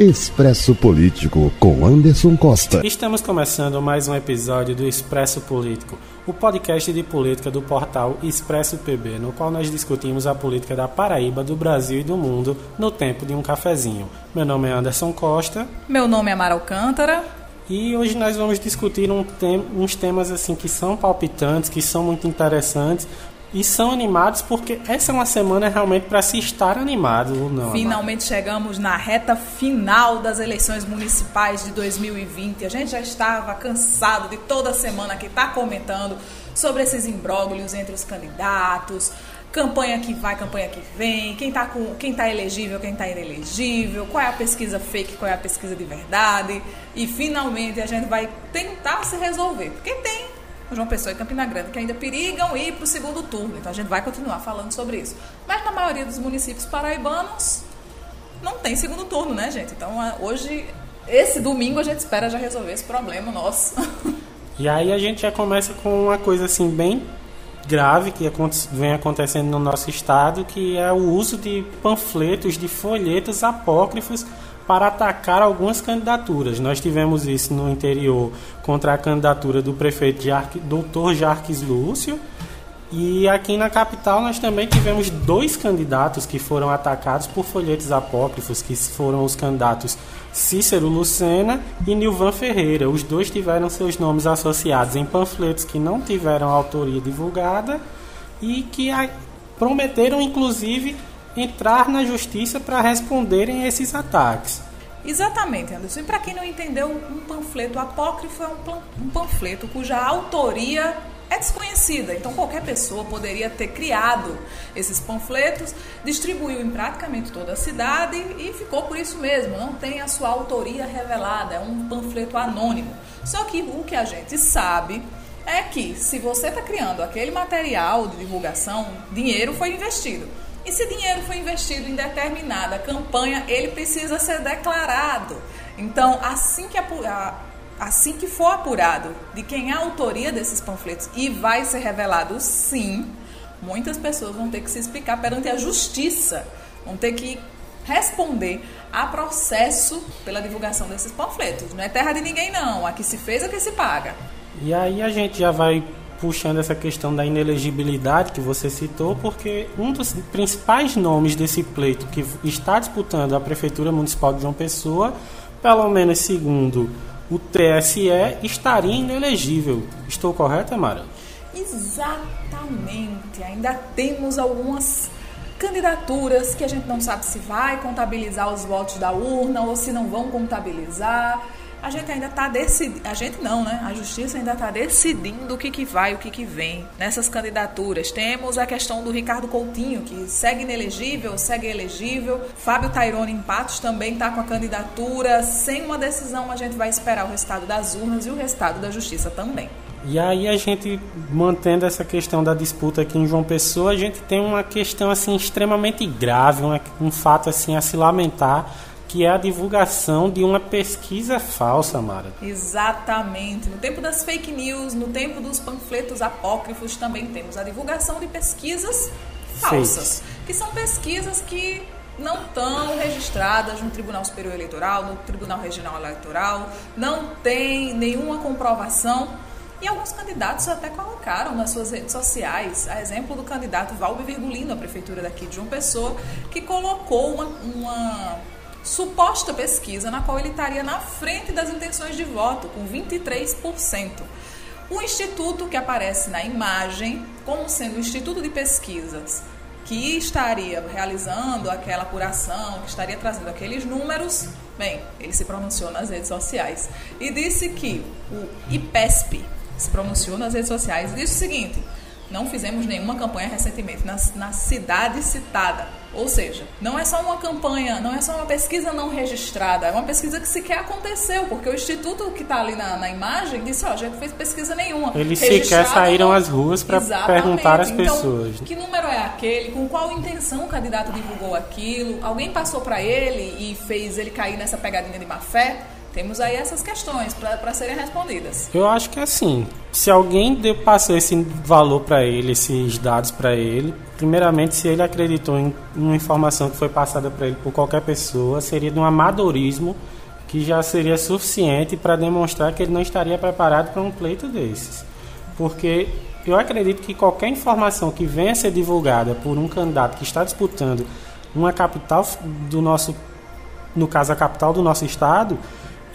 Expresso Político com Anderson Costa. Estamos começando mais um episódio do Expresso Político, o podcast de política do portal Expresso PB, no qual nós discutimos a política da Paraíba, do Brasil e do mundo no tempo de um cafezinho. Meu nome é Anderson Costa. Meu nome é Mara Alcântara. E hoje nós vamos discutir um tem, uns temas assim que são palpitantes, que são muito interessantes, e são animados porque essa é uma semana realmente para se estar animado ou não. Finalmente chegamos na reta final das eleições municipais de 2020. A gente já estava cansado de toda semana que está comentando sobre esses imbróglios entre os candidatos, campanha que vai, campanha que vem, quem está com, quem tá elegível, quem está inelegível, qual é a pesquisa fake, qual é a pesquisa de verdade. E finalmente a gente vai tentar se resolver, porque tem João Pessoa e Campina Grande, que ainda perigam ir para o segundo turno. Então a gente vai continuar falando sobre isso. Mas na maioria dos municípios paraibanos não tem segundo turno, né, gente? Então hoje, esse domingo, a gente espera já resolver esse problema nosso. E aí a gente já começa com uma coisa assim bem grave que vem acontecendo no nosso estado, que é o uso de panfletos, de folhetos apócrifos para atacar algumas candidaturas. Nós tivemos isso no interior contra a candidatura do prefeito Jarque, Dr. Jarques Lúcio. E aqui na capital nós também tivemos dois candidatos que foram atacados por folhetos apócrifos, que foram os candidatos Cícero Lucena e Nilvan Ferreira. Os dois tiveram seus nomes associados em panfletos que não tiveram autoria divulgada e que prometeram inclusive entrar na justiça para responderem a esses ataques. Exatamente, Anderson. E para quem não entendeu, um panfleto apócrifo é um panfleto cuja autoria é desconhecida. Então qualquer pessoa poderia ter criado esses panfletos, distribuiu em praticamente toda a cidade e ficou por isso mesmo. Não tem a sua autoria revelada, é um panfleto anônimo. Só que o que a gente sabe é que se você está criando aquele material de divulgação, dinheiro foi investido. E se dinheiro foi investido em determinada campanha, ele precisa ser declarado. Então, assim que, apurar, assim que for apurado de quem é a autoria desses panfletos e vai ser revelado sim, muitas pessoas vão ter que se explicar perante a justiça, vão ter que responder a processo pela divulgação desses panfletos. Não é terra de ninguém não, a que se fez é que se paga. E aí a gente já vai puxando essa questão da inelegibilidade que você citou, porque um dos principais nomes desse pleito que está disputando a Prefeitura Municipal de João Pessoa, pelo menos segundo o TSE, estaria inelegível. Estou correto, Amara? Exatamente. Ainda temos algumas candidaturas que a gente não sabe se vai contabilizar os votos da urna ou se não vão contabilizar a gente ainda está decidindo, a gente não, né? A justiça ainda está decidindo o que, que vai, o que, que vem nessas candidaturas. Temos a questão do Ricardo Coutinho, que segue inelegível, segue elegível. Fábio Tairone em Patos também está com a candidatura. Sem uma decisão, a gente vai esperar o resultado das urnas e o resultado da justiça também. E aí a gente mantendo essa questão da disputa aqui em João Pessoa, a gente tem uma questão assim extremamente grave, um, um fato assim a se lamentar que é a divulgação de uma pesquisa falsa, Mara. Exatamente. No tempo das fake news, no tempo dos panfletos apócrifos, também temos a divulgação de pesquisas falsas, Fake. que são pesquisas que não estão registradas no Tribunal Superior Eleitoral, no Tribunal Regional Eleitoral, não tem nenhuma comprovação. E alguns candidatos até colocaram nas suas redes sociais, a exemplo do candidato Valber Virgulino à prefeitura daqui de João Pessoa, que colocou uma, uma suposta pesquisa na qual ele estaria na frente das intenções de voto, com 23%. O instituto que aparece na imagem como sendo o Instituto de Pesquisas que estaria realizando aquela apuração, que estaria trazendo aqueles números, bem, ele se pronunciou nas redes sociais e disse que o IPESP se pronunciou nas redes sociais e disse o seguinte: não fizemos nenhuma campanha recentemente na, na cidade citada. Ou seja, não é só uma campanha, não é só uma pesquisa não registrada, é uma pesquisa que sequer aconteceu, porque o instituto que está ali na, na, imagem disse, ó, não fez pesquisa nenhuma. Eles sequer saíram às ruas para perguntar às então, pessoas. Que número é aquele? Com qual intenção o candidato divulgou aquilo? Alguém passou para ele e fez ele cair nessa pegadinha de má fé? Temos aí essas questões para serem respondidas. Eu acho que assim, se alguém deu, passou esse valor para ele, esses dados para ele, primeiramente, se ele acreditou em uma informação que foi passada para ele por qualquer pessoa, seria de um amadorismo que já seria suficiente para demonstrar que ele não estaria preparado para um pleito desses. Porque eu acredito que qualquer informação que venha a ser divulgada por um candidato que está disputando uma capital do nosso, no caso a capital do nosso estado,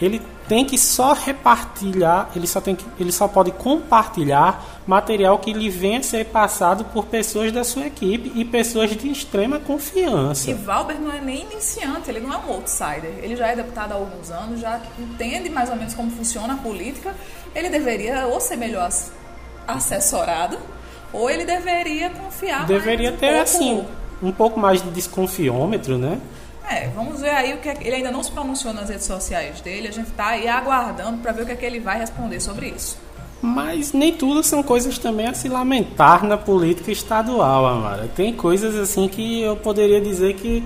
ele tem que só repartilhar, ele só, tem que, ele só pode compartilhar material que lhe venha a ser passado por pessoas da sua equipe e pessoas de extrema confiança. E Valber não é nem iniciante, ele não é um outsider. Ele já é deputado há alguns anos, já entende mais ou menos como funciona a política. Ele deveria ou ser melhor assessorado, ou ele deveria confiar Deveria mais ter, pouco. assim, um pouco mais de desconfiômetro, né? É, vamos ver aí o que é, ele ainda não se pronunciou nas redes sociais dele. A gente está aí aguardando para ver o que é que ele vai responder sobre isso. Mas nem tudo são coisas também a se lamentar na política estadual, Amara. Tem coisas assim que eu poderia dizer que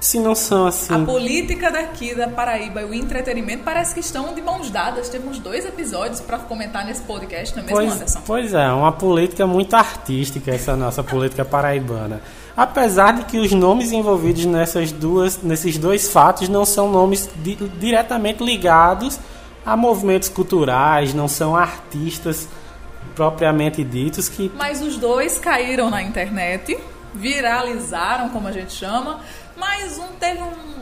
se não são assim. A política daqui da Paraíba e o entretenimento parece que estão de mãos dadas. Temos dois episódios para comentar nesse podcast, não é mesmo, pois, Anderson? Pois é, uma política muito artística essa nossa política paraibana. Apesar de que os nomes envolvidos nessas duas, nesses dois fatos não são nomes di diretamente ligados a movimentos culturais, não são artistas propriamente ditos que. Mas os dois caíram na internet, viralizaram, como a gente chama, mas um teve um.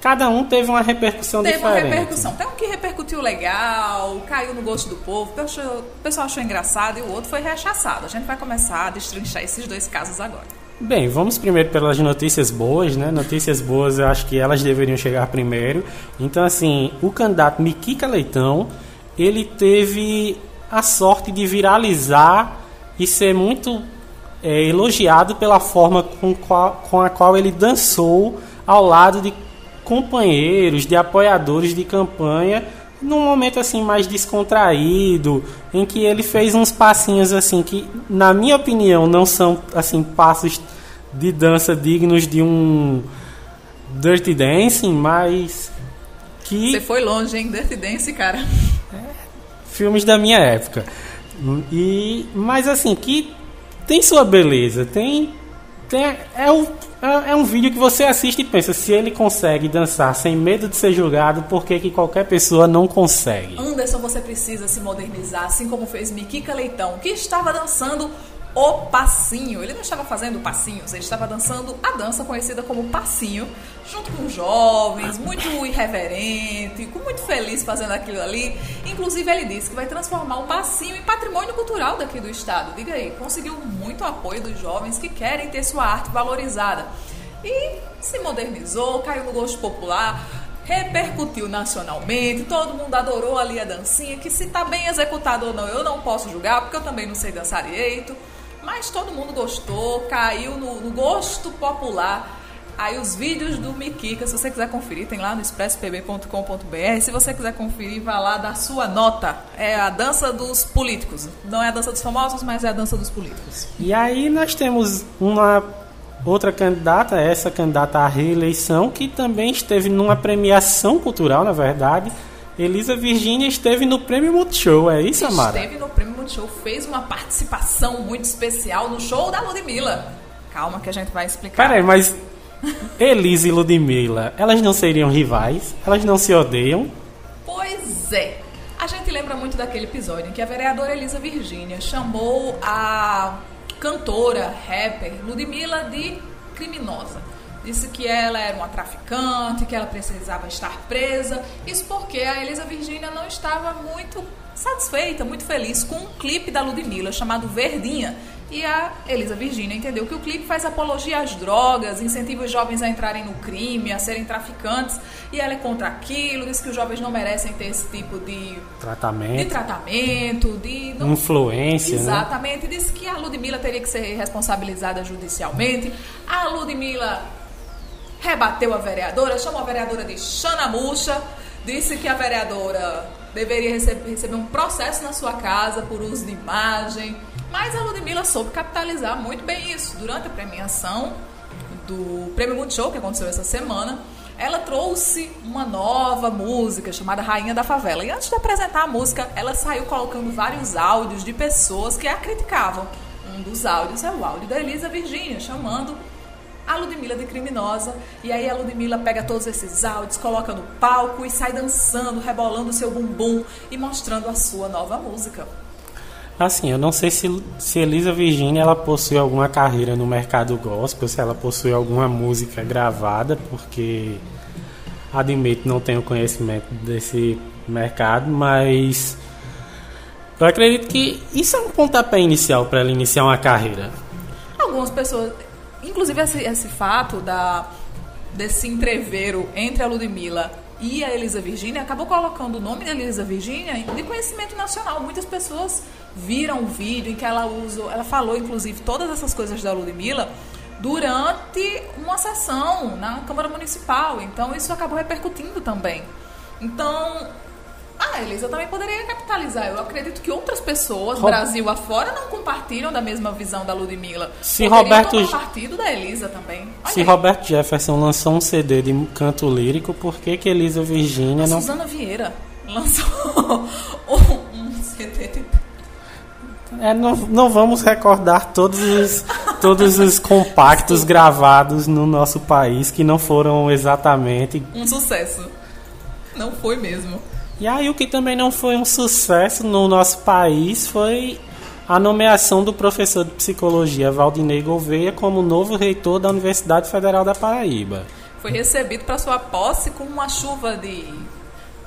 Cada um teve uma repercussão teve diferente. uma repercussão. Tem um que repercutiu legal, caiu no gosto do povo, o pessoal achou engraçado e o outro foi rechaçado. A gente vai começar a destrinchar esses dois casos agora. Bem, vamos primeiro pelas notícias boas, né? Notícias boas, eu acho que elas deveriam chegar primeiro. Então, assim, o candidato Miquica Leitão, ele teve a sorte de viralizar e ser muito é, elogiado pela forma com, qual, com a qual ele dançou ao lado de companheiros, de apoiadores de campanha, num momento assim mais descontraído, em que ele fez uns passinhos assim que, na minha opinião, não são assim passos de dança dignos de um Dirty Dancing, mas que Você foi longe, hein? Dirty Dance, cara. filmes da minha época. E mas assim, que tem sua beleza, tem tem é um é um vídeo que você assiste e pensa, se ele consegue dançar sem medo de ser julgado, por que, que qualquer pessoa não consegue? Anderson, você precisa se modernizar, assim como fez Miquica Leitão, que estava dançando o passinho. Ele não estava fazendo passinhos, ele estava dançando a dança conhecida como passinho, junto com jovens, muito irreverente, muito feliz fazendo aquilo ali. Inclusive, ele disse que vai transformar o passinho em patrimônio cultural daqui do estado. Diga aí, conseguiu muito apoio dos jovens que querem ter sua arte valorizada. E se modernizou, caiu no gosto popular, repercutiu nacionalmente, todo mundo adorou ali a dancinha, que se tá bem executado ou não, eu não posso julgar, porque eu também não sei dançar direito. Mas todo mundo gostou, caiu no, no gosto popular. Aí os vídeos do Miquica, se você quiser conferir, tem lá no expresspb.com.br. Se você quiser conferir, vá lá dar sua nota. É a dança dos políticos. Não é a dança dos famosos, mas é a dança dos políticos. E aí nós temos uma outra candidata, essa candidata à reeleição, que também esteve numa premiação cultural, na verdade. Elisa Virginia esteve no Prêmio Multishow, é isso, Amara? Esteve no Prêmio Multishow, fez uma participação muito especial no show da Ludmilla. Calma que a gente vai explicar. Peraí, mas Elisa e Ludmilla, elas não seriam rivais? Elas não se odeiam? Pois é. A gente lembra muito daquele episódio em que a vereadora Elisa Virginia chamou a cantora, rapper Ludmilla de criminosa. Disse que ela era uma traficante, que ela precisava estar presa. Isso porque a Elisa Virginia não estava muito satisfeita, muito feliz com um clipe da Ludmilla chamado Verdinha. E a Elisa Virginia entendeu que o clipe faz apologia às drogas, incentiva os jovens a entrarem no crime, a serem traficantes. E ela é contra aquilo, diz que os jovens não merecem ter esse tipo de tratamento, de, tratamento, de não... influência. Exatamente. Né? Disse que a Ludmilla teria que ser responsabilizada judicialmente. A Ludmilla rebateu a vereadora, chamou a vereadora de Xanamuxa, disse que a vereadora deveria receber, receber um processo na sua casa por uso de imagem. Mas a Ludmilla soube capitalizar muito bem isso. Durante a premiação do Prêmio Multishow, que aconteceu essa semana, ela trouxe uma nova música chamada Rainha da Favela. E antes de apresentar a música, ela saiu colocando vários áudios de pessoas que a criticavam. Um dos áudios é o áudio da Elisa Virgínia, chamando a Ludmilla de criminosa. E aí a Ludmilla pega todos esses áudios, coloca no palco e sai dançando, rebolando seu bumbum e mostrando a sua nova música. Assim, eu não sei se, se Elisa Virginia ela possui alguma carreira no mercado gospel, se ela possui alguma música gravada, porque admito não tenho conhecimento desse mercado, mas eu acredito que isso é um pontapé inicial para ela iniciar uma carreira. Algumas pessoas, inclusive esse, esse fato da desse entreveiro entre a Ludmilla e a Elisa Virginia acabou colocando o nome da Elisa Virginia de conhecimento nacional. Muitas pessoas viram o vídeo em que ela usou, ela falou inclusive todas essas coisas da Ludmilla durante uma sessão na Câmara Municipal. Então isso acabou repercutindo também. Então, a Elisa também poderia capitalizar. Eu acredito que outras pessoas, Rob... Brasil afora, não compartilham da mesma visão da Ludmilla. Se Roberto partido da Elisa também. Olha Se aí. Roberto Jefferson lançou um CD de canto lírico, por que que Elisa Virginia não Suzana Vieira lançou um, um CD de é, não, não vamos recordar todos os, todos os compactos gravados no nosso país que não foram exatamente. Um sucesso. Não foi mesmo. E aí, o que também não foi um sucesso no nosso país foi a nomeação do professor de psicologia Valdinei Gouveia como novo reitor da Universidade Federal da Paraíba. Foi recebido para sua posse com uma chuva de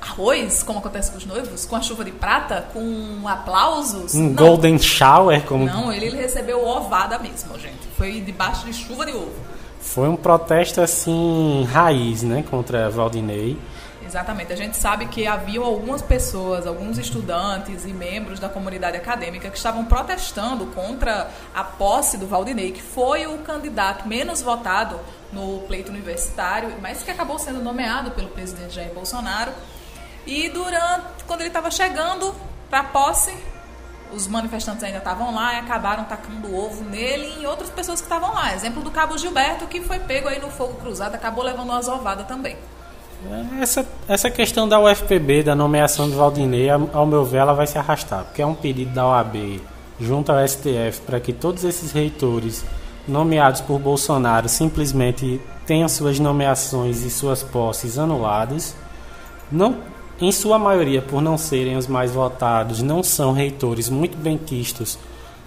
arroz, como acontece com os noivos, com a chuva de prata, com aplausos. Um não. golden shower, como. Não, ele, recebeu ovada mesmo, gente. Foi debaixo de chuva de ovo. Foi um protesto assim raiz, né, contra Valdinei. Exatamente. A gente sabe que haviam algumas pessoas, alguns estudantes e membros da comunidade acadêmica que estavam protestando contra a posse do Valdinei, que foi o candidato menos votado no pleito universitário, mas que acabou sendo nomeado pelo presidente Jair Bolsonaro e durante, quando ele estava chegando para a posse, os manifestantes ainda estavam lá e acabaram tacando ovo nele e em outras pessoas que estavam lá. Exemplo do Cabo Gilberto, que foi pego aí no fogo cruzado, acabou levando uma ovada também. Essa, essa questão da UFPB, da nomeação de Valdinei, ao meu ver, ela vai se arrastar, porque é um pedido da OAB junto ao STF para que todos esses reitores nomeados por Bolsonaro simplesmente tenham suas nomeações e suas posses anuladas. Não em sua maioria, por não serem os mais votados, não são reitores muito bem quistos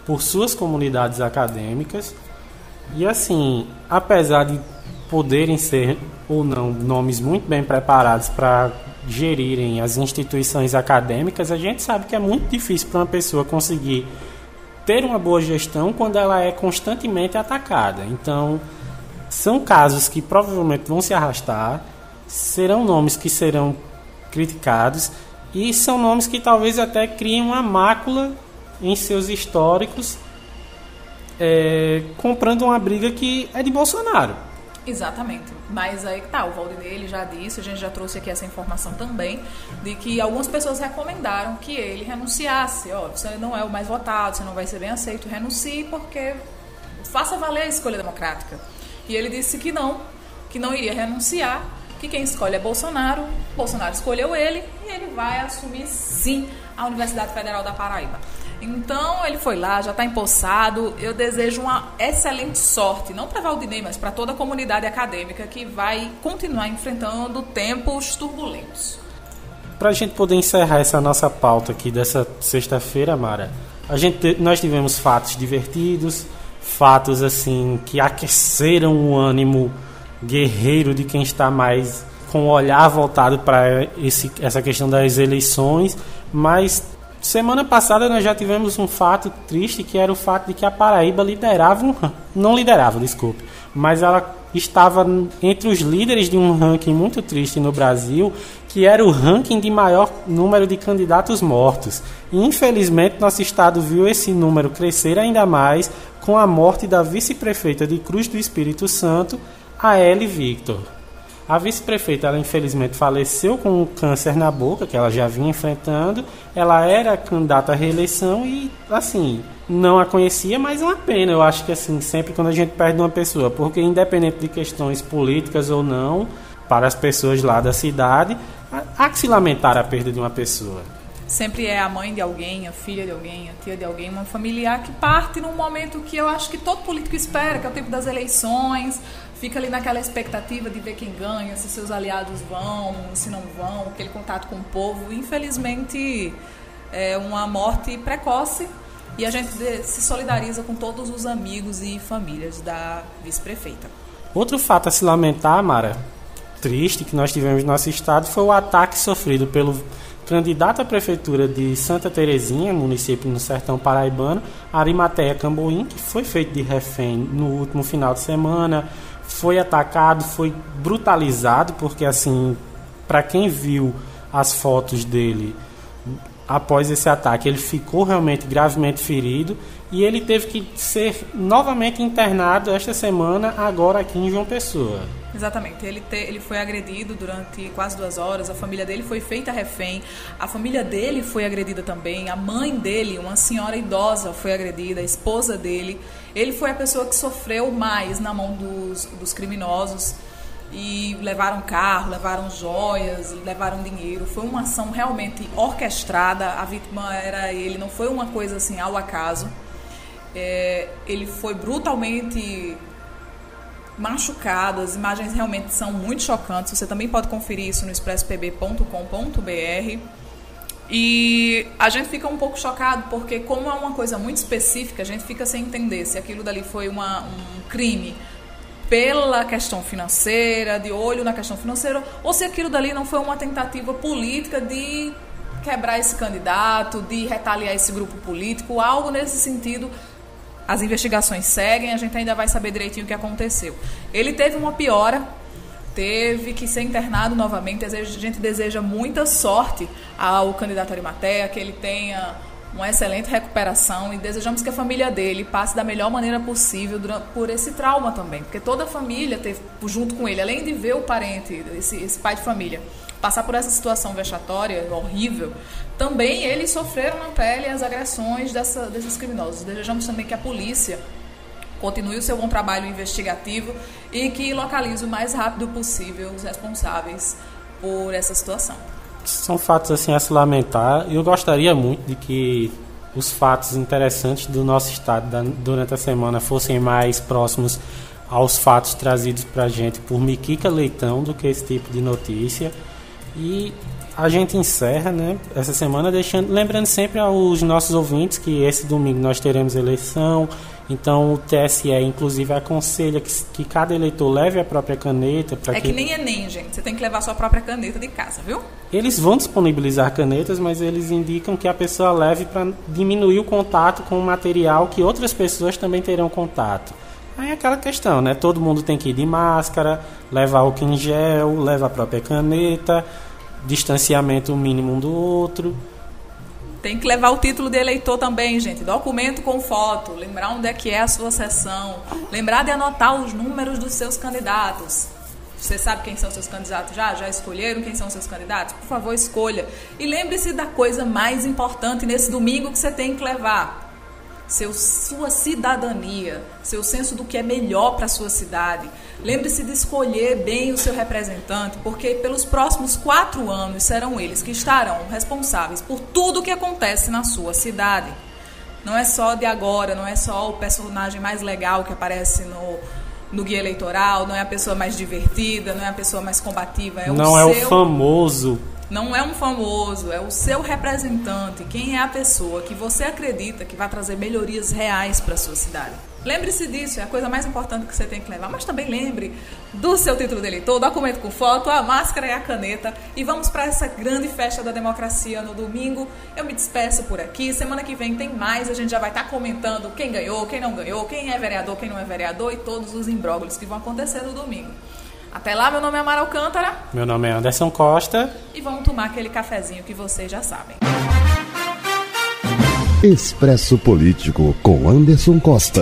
por suas comunidades acadêmicas. E assim, apesar de poderem ser ou não nomes muito bem preparados para gerirem as instituições acadêmicas, a gente sabe que é muito difícil para uma pessoa conseguir ter uma boa gestão quando ela é constantemente atacada. Então, são casos que provavelmente vão se arrastar, serão nomes que serão criticados e são nomes que talvez até criem uma mácula em seus históricos, é, comprando uma briga que é de Bolsonaro. Exatamente. Mas aí que tá, o Valdinei ele já disse, a gente já trouxe aqui essa informação também, de que algumas pessoas recomendaram que ele renunciasse. Ó, você não é o mais votado, você não vai ser bem aceito, renuncie porque faça valer a escolha democrática. E ele disse que não, que não iria renunciar que quem escolhe é Bolsonaro, Bolsonaro escolheu ele e ele vai assumir sim a Universidade Federal da Paraíba. Então ele foi lá, já está empossado. Eu desejo uma excelente sorte, não para Valdinei, mas para toda a comunidade acadêmica que vai continuar enfrentando tempos turbulentos. Para a gente poder encerrar essa nossa pauta aqui dessa sexta-feira, Mara, a gente, nós tivemos fatos divertidos, fatos assim que aqueceram o ânimo guerreiro de quem está mais com o olhar voltado para essa questão das eleições, mas semana passada nós já tivemos um fato triste que era o fato de que a Paraíba liderava um, não liderava, desculpe, mas ela estava entre os líderes de um ranking muito triste no Brasil, que era o ranking de maior número de candidatos mortos. Infelizmente, nosso estado viu esse número crescer ainda mais com a morte da vice-prefeita de Cruz do Espírito Santo, a Ellie Victor. A vice-prefeita, ela infelizmente faleceu com um câncer na boca, que ela já vinha enfrentando. Ela era candidata à reeleição e, assim, não a conhecia, mas é uma pena. Eu acho que, assim, sempre quando a gente perde uma pessoa, porque independente de questões políticas ou não, para as pessoas lá da cidade. Há que se lamentar a perda de uma pessoa. Sempre é a mãe de alguém, a filha de alguém, a tia de alguém, uma familiar que parte num momento que eu acho que todo político espera, que é o tempo das eleições, fica ali naquela expectativa de ver quem ganha, se seus aliados vão, se não vão, aquele contato com o povo. Infelizmente, é uma morte precoce e a gente se solidariza com todos os amigos e famílias da vice-prefeita. Outro fato a se lamentar, Mara, triste que nós tivemos no nosso estado foi o ataque sofrido pelo candidato à prefeitura de Santa Terezinha, município no sertão paraibano, Arimateia Camboim, que foi feito de refém no último final de semana, foi atacado, foi brutalizado, porque assim, para quem viu as fotos dele após esse ataque, ele ficou realmente gravemente ferido e ele teve que ser novamente internado esta semana, agora aqui em João Pessoa. Exatamente. Ele, te, ele foi agredido durante quase duas horas, a família dele foi feita refém, a família dele foi agredida também, a mãe dele, uma senhora idosa, foi agredida, a esposa dele. Ele foi a pessoa que sofreu mais na mão dos, dos criminosos e levaram carro, levaram joias, levaram dinheiro. Foi uma ação realmente orquestrada. A vítima era ele, não foi uma coisa assim ao acaso. É, ele foi brutalmente machucado, as imagens realmente são muito chocantes. Você também pode conferir isso no expresspb.com.br. E a gente fica um pouco chocado porque, como é uma coisa muito específica, a gente fica sem entender se aquilo dali foi uma, um crime pela questão financeira, de olho na questão financeira, ou se aquilo dali não foi uma tentativa política de quebrar esse candidato, de retaliar esse grupo político, algo nesse sentido as investigações seguem, a gente ainda vai saber direitinho o que aconteceu. Ele teve uma piora, teve que ser internado novamente. A gente deseja muita sorte ao candidato Arimatea, que ele tenha uma excelente recuperação e desejamos que a família dele passe da melhor maneira possível durante, por esse trauma também, porque toda a família teve junto com ele, além de ver o parente, esse, esse pai de família, passar por essa situação vexatória, horrível, também eles sofreram na pele as agressões dessa, desses criminosos. Desejamos também que a polícia continue o seu bom trabalho investigativo e que localize o mais rápido possível os responsáveis por essa situação. São fatos assim a se lamentar. Eu gostaria muito de que os fatos interessantes do nosso estado durante a semana fossem mais próximos aos fatos trazidos para a gente por Miquica Leitão do que esse tipo de notícia. E a gente encerra né, essa semana deixando, lembrando sempre aos nossos ouvintes que esse domingo nós teremos eleição. Então o TSE, inclusive, aconselha que, que cada eleitor leve a própria caneta. É que... que nem Enem, gente. Você tem que levar a sua própria caneta de casa, viu? Eles vão disponibilizar canetas, mas eles indicam que a pessoa leve para diminuir o contato com o material que outras pessoas também terão contato. Aí é aquela questão, né? Todo mundo tem que ir de máscara, levar o em gel, leva a própria caneta distanciamento mínimo um do outro. Tem que levar o título de eleitor também, gente. Documento com foto. Lembrar onde é que é a sua sessão. Lembrar de anotar os números dos seus candidatos. Você sabe quem são seus candidatos já? Já escolheram quem são seus candidatos? Por favor, escolha. E lembre-se da coisa mais importante nesse domingo que você tem que levar seu, sua cidadania, seu senso do que é melhor para a sua cidade. Lembre-se de escolher bem o seu representante, porque pelos próximos quatro anos serão eles que estarão responsáveis por tudo o que acontece na sua cidade. Não é só de agora, não é só o personagem mais legal que aparece no, no guia eleitoral, não é a pessoa mais divertida, não é a pessoa mais combativa, é não o é seu... o famoso não é um famoso, é o seu representante, quem é a pessoa que você acredita que vai trazer melhorias reais para a sua cidade. Lembre-se disso, é a coisa mais importante que você tem que levar. Mas também lembre do seu título de eleitor, documento com foto, a máscara e a caneta. E vamos para essa grande festa da democracia no domingo. Eu me despeço por aqui. Semana que vem tem mais. A gente já vai estar tá comentando quem ganhou, quem não ganhou, quem é vereador, quem não é vereador e todos os imbróglios que vão acontecer no domingo. Até lá, meu nome é Amara Alcântara. Meu nome é Anderson Costa. E vamos tomar aquele cafezinho que vocês já sabem. Expresso Político com Anderson Costa.